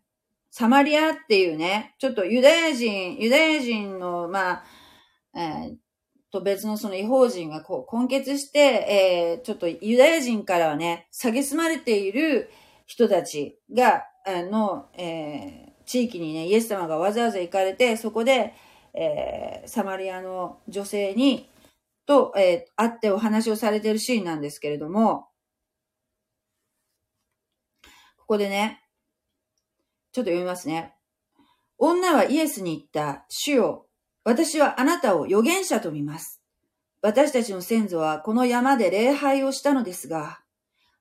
サマリアっていうね、ちょっとユダヤ人、ユダヤ人の、まあ、えー、と別のその違法人がこう根結して、えー、ちょっとユダヤ人からはね、蔑まれている人たちが、あの、えー、地域にね、イエス様がわざわざ行かれて、そこで、えー、サマリアの女性に、と、えー、会ってお話をされているシーンなんですけれども、ここでね、ちょっと読みますね。女はイエスに言った、主よ、私はあなたを預言者と見ます。私たちの先祖はこの山で礼拝をしたのですが、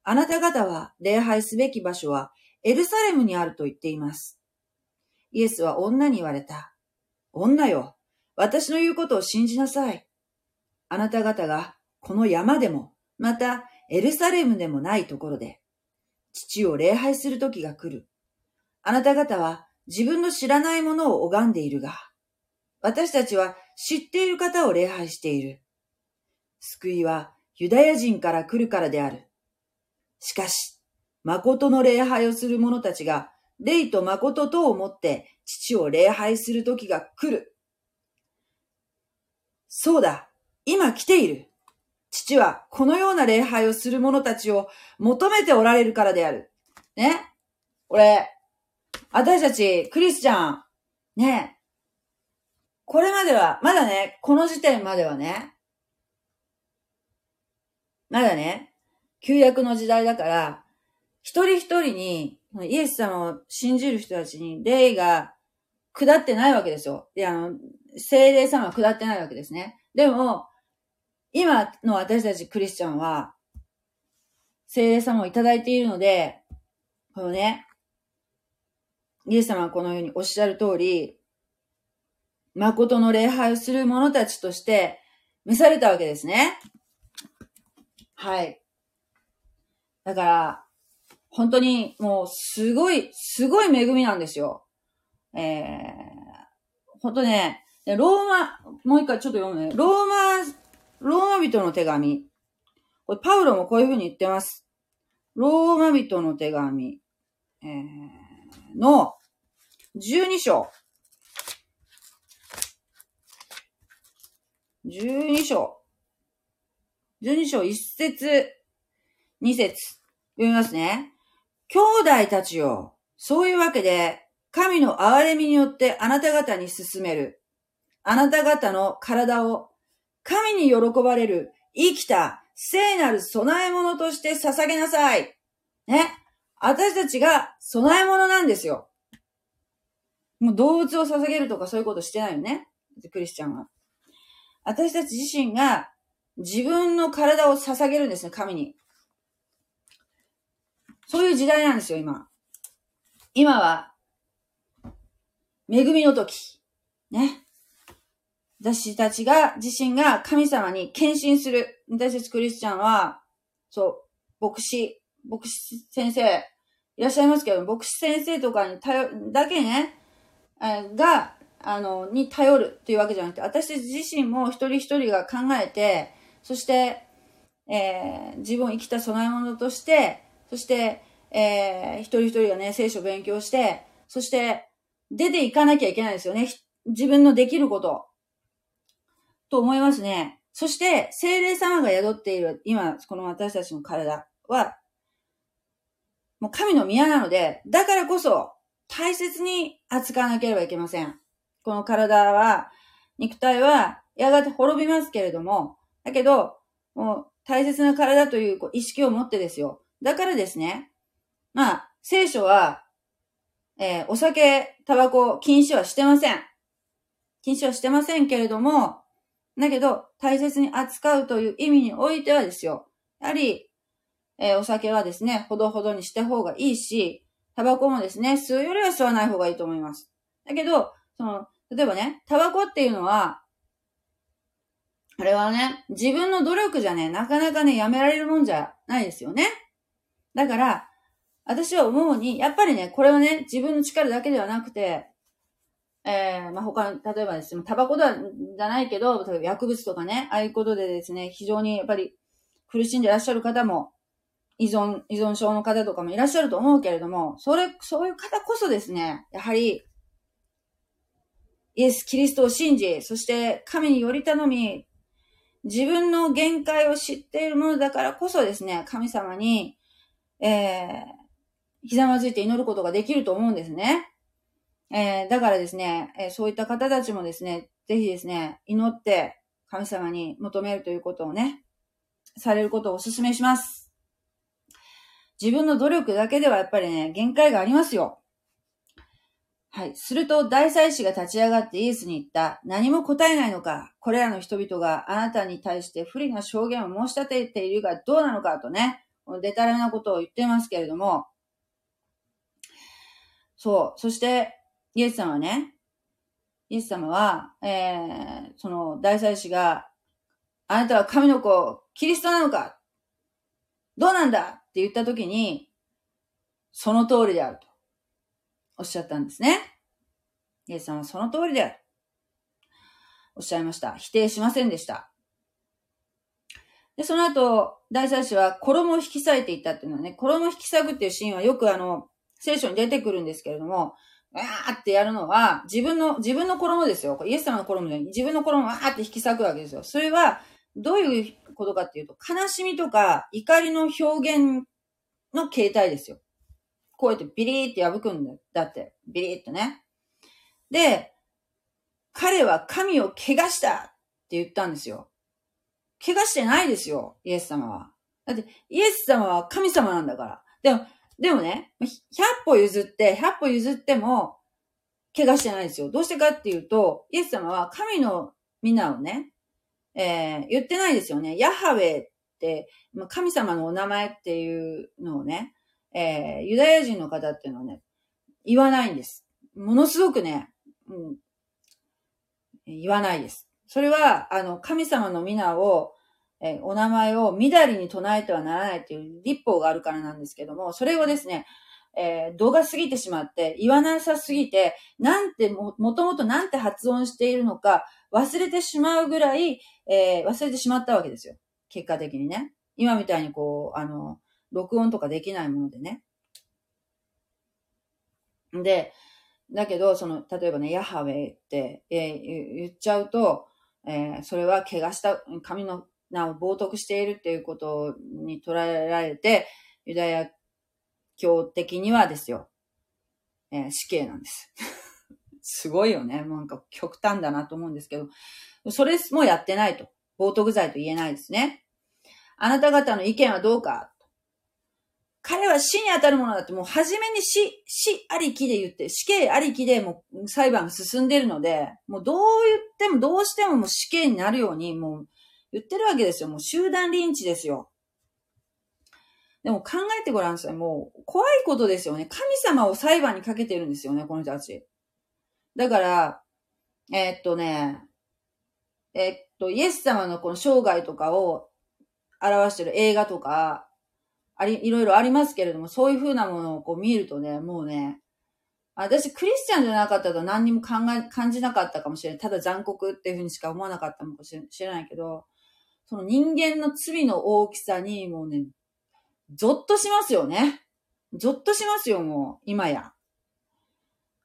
あなた方は礼拝すべき場所はエルサレムにあると言っています。イエスは女に言われた。女よ、私の言うことを信じなさい。あなた方がこの山でも、またエルサレムでもないところで、父を礼拝する時が来る。あなた方は自分の知らないものを拝んでいるが、私たちは知っている方を礼拝している。救いはユダヤ人から来るからである。しかし、誠の礼拝をする者たちが、霊と誠とをもって父を礼拝する時が来る。そうだ。今来ている。父はこのような礼拝をする者たちを求めておられるからである。ね？俺、私たち、クリスチャン、ね。これまでは、まだね、この時点まではね、まだね、旧約の時代だから、一人一人に、イエス様を信じる人たちに霊が下ってないわけですよ。で、あの、精霊様は下ってないわけですね。でも、今の私たちクリスチャンは、聖霊様をいただいているので、このね、イエス様はこのようにおっしゃる通り、誠の礼拝をする者たちとして召されたわけですね。はい。だから、本当にもうすごい、すごい恵みなんですよ。えー、本当ね、ローマ、もう一回ちょっと読むね。ローマローマ人の手紙。これパウロもこういうふうに言ってます。ローマ人の手紙、えー、の12章。12章。12章1節2節読みますね。兄弟たちよ。そういうわけで、神の憐れみによってあなた方に進める。あなた方の体を神に喜ばれる生きた聖なる備え物として捧げなさい。ね。私たちが備え物なんですよ。もう動物を捧げるとかそういうことしてないよね。クリスチャンは。私たち自身が自分の体を捧げるんですね、神に。そういう時代なんですよ、今。今は、恵みの時。ね。私たちが、自身が神様に献身する。私たちクリスチャンは、そう、牧師、牧師先生、いらっしゃいますけど、牧師先生とかに頼る、だけね、が、あの、に頼るっていうわけじゃなくて、私自身も一人一人が考えて、そして、えー、自分を生きた備え物として、そして、えー、一人一人がね、聖書を勉強して、そして、出ていかなきゃいけないですよね。自分のできること。と思いますね。そして、精霊様が宿っている、今、この私たちの体は、もう神の宮なので、だからこそ、大切に扱わなければいけません。この体は、肉体は、やがて滅びますけれども、だけど、もう大切な体という意識を持ってですよ。だからですね、まあ、聖書は、えー、お酒、タバコ、禁止はしてません。禁止はしてませんけれども、だけど、大切に扱うという意味においてはですよ。やはり、えー、お酒はですね、ほどほどにした方がいいし、タバコもですね、吸うよりは吸わない方がいいと思います。だけど、その、例えばね、タバコっていうのは、あれはね、自分の努力じゃね、なかなかね、やめられるもんじゃないですよね。だから、私は思うに、やっぱりね、これはね、自分の力だけではなくて、えー、まあ、他、例えばですね、タバコでは、じゃないけど、例えば薬物とかね、ああいうことでですね、非常にやっぱり苦しんでいらっしゃる方も、依存、依存症の方とかもいらっしゃると思うけれども、それ、そういう方こそですね、やはり、イエス・キリストを信じ、そして神により頼み、自分の限界を知っているものだからこそですね、神様に、えー、ひざまずいて祈ることができると思うんですね。えー、だからですね、えー、そういった方たちもですね、ぜひですね、祈って神様に求めるということをね、されることをお勧めします。自分の努力だけではやっぱりね、限界がありますよ。はい。すると大祭司が立ち上がってイエスに言った。何も答えないのか。これらの人々があなたに対して不利な証言を申し立てているがどうなのかとね、デタラメなことを言ってますけれども。そう。そして、イエス様はね、イエス様は、えー、その大祭司が、あなたは神の子、キリストなのかどうなんだって言ったときに、その通りであるとおっしゃったんですね。イエス様はその通りである。おっしゃいました。否定しませんでした。で、その後、大祭司は衣を引き裂いていったっていうのはね、衣を引き裂くっていうシーンはよくあの、聖書に出てくるんですけれども、わーってやるのは、自分の、自分の衣ですよ。イエス様の衣で、自分の衣をわーって引き裂くわけですよ。それは、どういうことかっていうと、悲しみとか怒りの表現の形態ですよ。こうやってビリーって破くんだだって、ビリーってね。で、彼は神を汚したって言ったんですよ。汚してないですよ、イエス様は。だって、イエス様は神様なんだから。でも、でもね、100歩譲って、100歩譲っても、怪我してないですよ。どうしてかっていうと、イエス様は神の皆をね、えー、言ってないですよね。ヤハウェって、ま神様のお名前っていうのをね、えー、ユダヤ人の方っていうのはね、言わないんです。ものすごくね、うん、言わないです。それは、あの、神様の皆を、えー、お名前をみだりに唱えてはならないという立法があるからなんですけども、それをですね、えー、動画過ぎてしまって、言わなさすぎて、なんても、もともとなんて発音しているのか忘れてしまうぐらい、えー、忘れてしまったわけですよ。結果的にね。今みたいにこう、あの、録音とかできないものでね。で、だけど、その、例えばね、ヤハウェイって、えー、言っちゃうと、えー、それは怪我した、神の名を冒涜しているっていうことに捉えられて、ユダヤ教的にはですよ、えー、死刑なんです。すごいよね。なんか極端だなと思うんですけど、それもやってないと。冒涜罪と言えないですね。あなた方の意見はどうか彼は死に当たるものだってもう初めに死、死ありきで言って、死刑ありきでもう裁判が進んでるので、もうどう言ってもどうしてももう死刑になるようにもう言ってるわけですよ。もう集団リンチですよ。でも考えてごらんなさい。もう怖いことですよね。神様を裁判にかけてるんですよね、この人たち。だから、えー、っとね、えー、っと、イエス様のこの生涯とかを表してる映画とか、あり、いろいろありますけれども、そういう風なものをこう見るとね、もうね、私、クリスチャンじゃなかったと何にも考え、感じなかったかもしれない。ただ残酷っていう風にしか思わなかったのかもしれないけど、その人間の罪の大きさにもうね、ゾッとしますよね。ゾッとしますよ、もう、今や。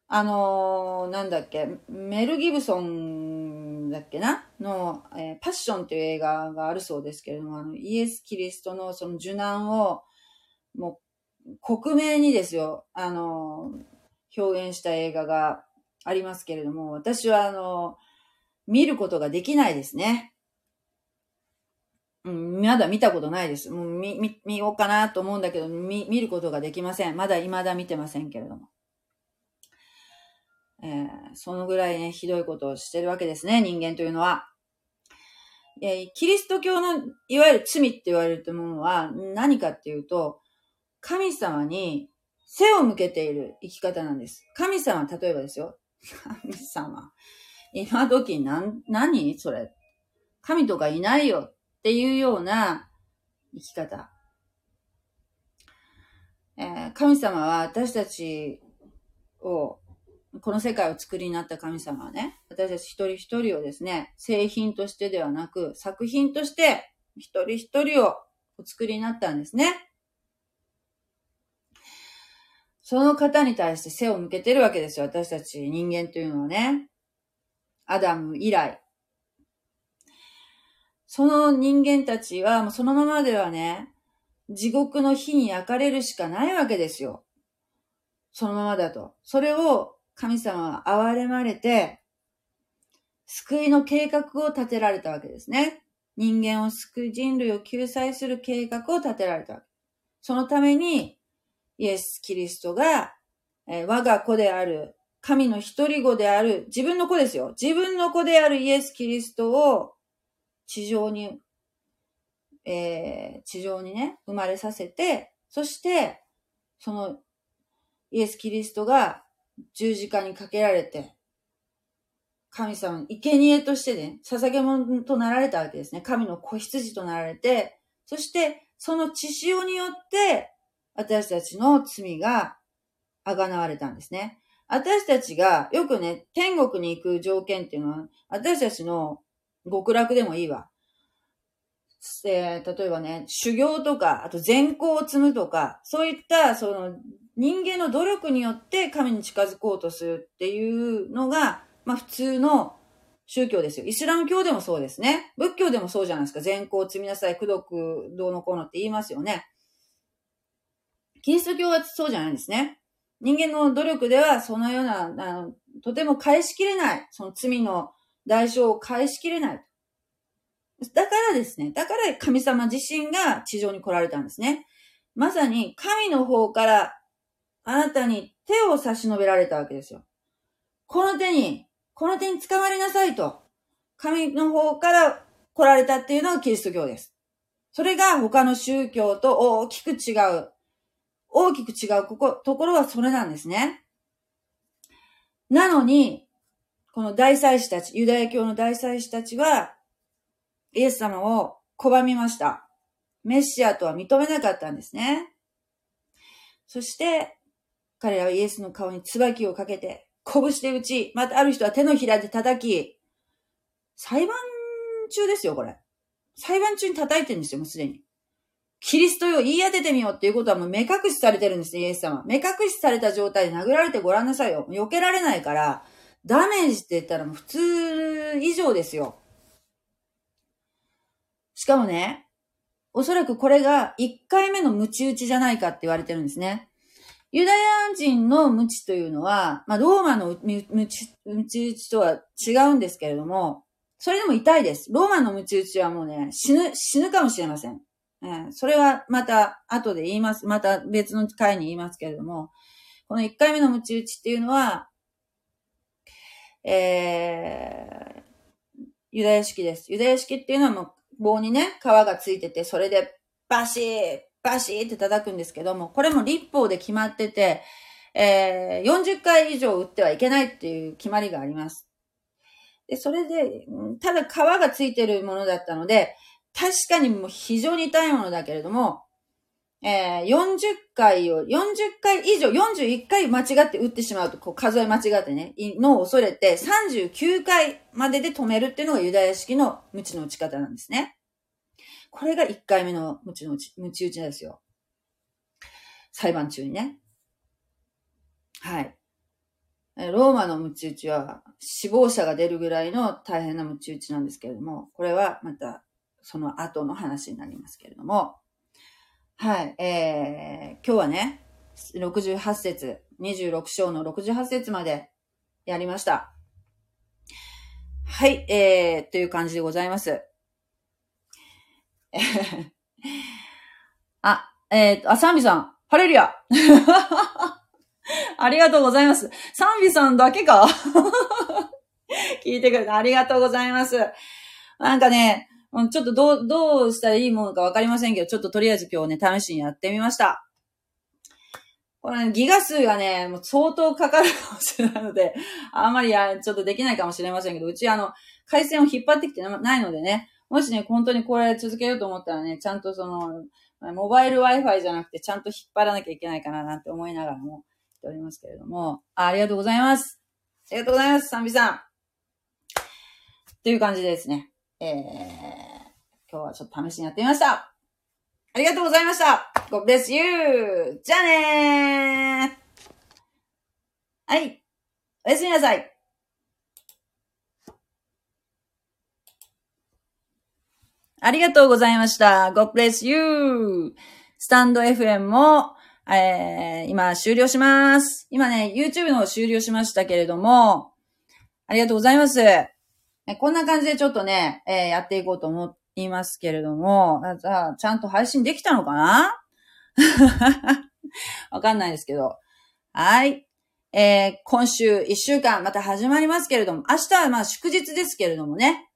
あのー、なんだっけ、メル・ギブソンだっけな？の、えー、パッションという映画があるそうですけれども、あの、イエス・キリストのその受難を、もう、克明にですよ、あのー、表現した映画がありますけれども、私はあの見ることができないですね。うん、まだ見たことないです。もう見、見、見ようかなと思うんだけど、見、見ることができません。まだ未だ見てませんけれども。えー、そのぐらいね、ひどいことをしてるわけですね、人間というのは。えー、キリスト教のいわゆる罪って言われるものは何かっていうと、神様に背を向けている生き方なんです。神様、例えばですよ。神様。今時何、何それ。神とかいないよっていうような生き方。えー、神様は私たちを、この世界を作りになった神様はね、私たち一人一人をですね、製品としてではなく、作品として一人一人をお作りになったんですね。その方に対して背を向けてるわけですよ。私たち人間というのはね。アダム以来。その人間たちは、そのままではね、地獄の火に焼かれるしかないわけですよ。そのままだと。それを神様は憐れまれて、救いの計画を立てられたわけですね。人間を救い、人類を救済する計画を立てられたわけ。そのために、イエス・キリストが、えー、我が子である、神の一人子である、自分の子ですよ。自分の子であるイエス・キリストを地上に、えー、地上にね、生まれさせて、そして、その、イエス・キリストが十字架にかけられて、神様、生贄としてね、捧げ物となられたわけですね。神の子羊となられて、そして、その血潮によって、私たちの罪があがなわれたんですね。私たちがよくね、天国に行く条件っていうのは、私たちの極楽でもいいわ。えー、例えばね、修行とか、あと善行を積むとか、そういった、その、人間の努力によって神に近づこうとするっていうのが、まあ普通の宗教ですよ。イスラム教でもそうですね。仏教でもそうじゃないですか。善行を積みなさい、功徳どうのこうのって言いますよね。キリスト教はそうじゃないんですね。人間の努力ではそのような、あの、とても返しきれない、その罪の代償を返しきれない。だからですね、だから神様自身が地上に来られたんですね。まさに神の方からあなたに手を差し伸べられたわけですよ。この手に、この手に捕まりなさいと、神の方から来られたっていうのがキリスト教です。それが他の宗教と大きく違う。大きく違うここ、ところはそれなんですね。なのに、この大祭司たち、ユダヤ教の大祭司たちは、イエス様を拒みました。メシアとは認めなかったんですね。そして、彼らはイエスの顔に椿をかけて、拳で打ち、またある人は手のひらで叩き、裁判中ですよ、これ。裁判中に叩いてるんですよ、もうすでに。キリストよ、言い当ててみようっていうことはもう目隠しされてるんですね、イエス様。目隠しされた状態で殴られてごらんなさいよ。避けられないから、ダメージって言ったらもう普通以上ですよ。しかもね、おそらくこれが1回目のムチ打ちじゃないかって言われてるんですね。ユダヤ人のムチというのは、まあ、ローマのムチムチ打ちとは違うんですけれども、それでも痛いです。ローマのムチ打ちはもうね、死ぬ、死ぬかもしれません。えー、それはまた後で言います。また別の回に言いますけれども、この1回目のムチ打ちっていうのは、えー、ユダヤ式です。ユダヤ式っていうのはもう棒にね、皮がついてて、それでバシー、バシーって叩くんですけども、これも立法で決まってて、えー、40回以上打ってはいけないっていう決まりがあります。で、それで、ただ皮がついてるものだったので、確かにもう非常に痛いものだけれども、えー、40回を、40回以上、41回間違って打ってしまうと、こう数え間違ってね、のを恐れて、39回までで止めるっていうのがユダヤ式の無知の打ち方なんですね。これが1回目の無知の打ち、無知打ちなんですよ。裁判中にね。はい。ローマのムチ打ちは死亡者が出るぐらいの大変なムチ打ちなんですけれども、これはまたその後の話になりますけれども、はい、えー、今日はね、68節、26章の68節までやりました。はい、えー、という感じでございます。あ、えっ、と、あ、サンビさん、ハレルヤ ありがとうございます。サンビさんだけか？聞いてくれてありがとうございます。なんかね、ちょっとどう、どうしたらいいものかわかりませんけど、ちょっととりあえず今日ね、試しにやってみました。これ、ね、ギガ数がね、もう相当かかるかもしれないので、あんまりや、ちょっとできないかもしれませんけど、うちあの、回線を引っ張ってきてないのでね、もしね、本当にこれ続けようと思ったらね、ちゃんとその、モバイル Wi-Fi じゃなくて、ちゃんと引っ張らなきゃいけないかななんて思いながらも、しておりますけれども、あありがとうございます。ありがとうございます、サンビさん。という感じでですね、えー、今日はちょっと試しにやってみました。ありがとうございました !God bless you! じゃあねーはい。おやすみなさい。ありがとうございました。God bless you! スタンド FM も、えー、今終了します。今ね、YouTube の終了しましたけれども、ありがとうございます。こんな感じでちょっとね、えー、やっていこうと思っていますけれども、じゃあ、ちゃんと配信できたのかな？わかんないですけど。はい。えー、今週一週間また始まりますけれども、明日はまあ祝日ですけれどもね。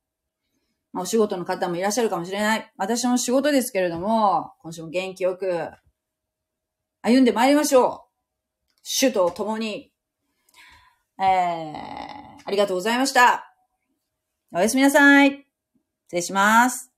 まあ、お仕事の方もいらっしゃるかもしれない。私も仕事ですけれども、今週も元気よく歩んでまいりましょう。主と共に。えー、ありがとうございました。おやすみなさい。失礼します。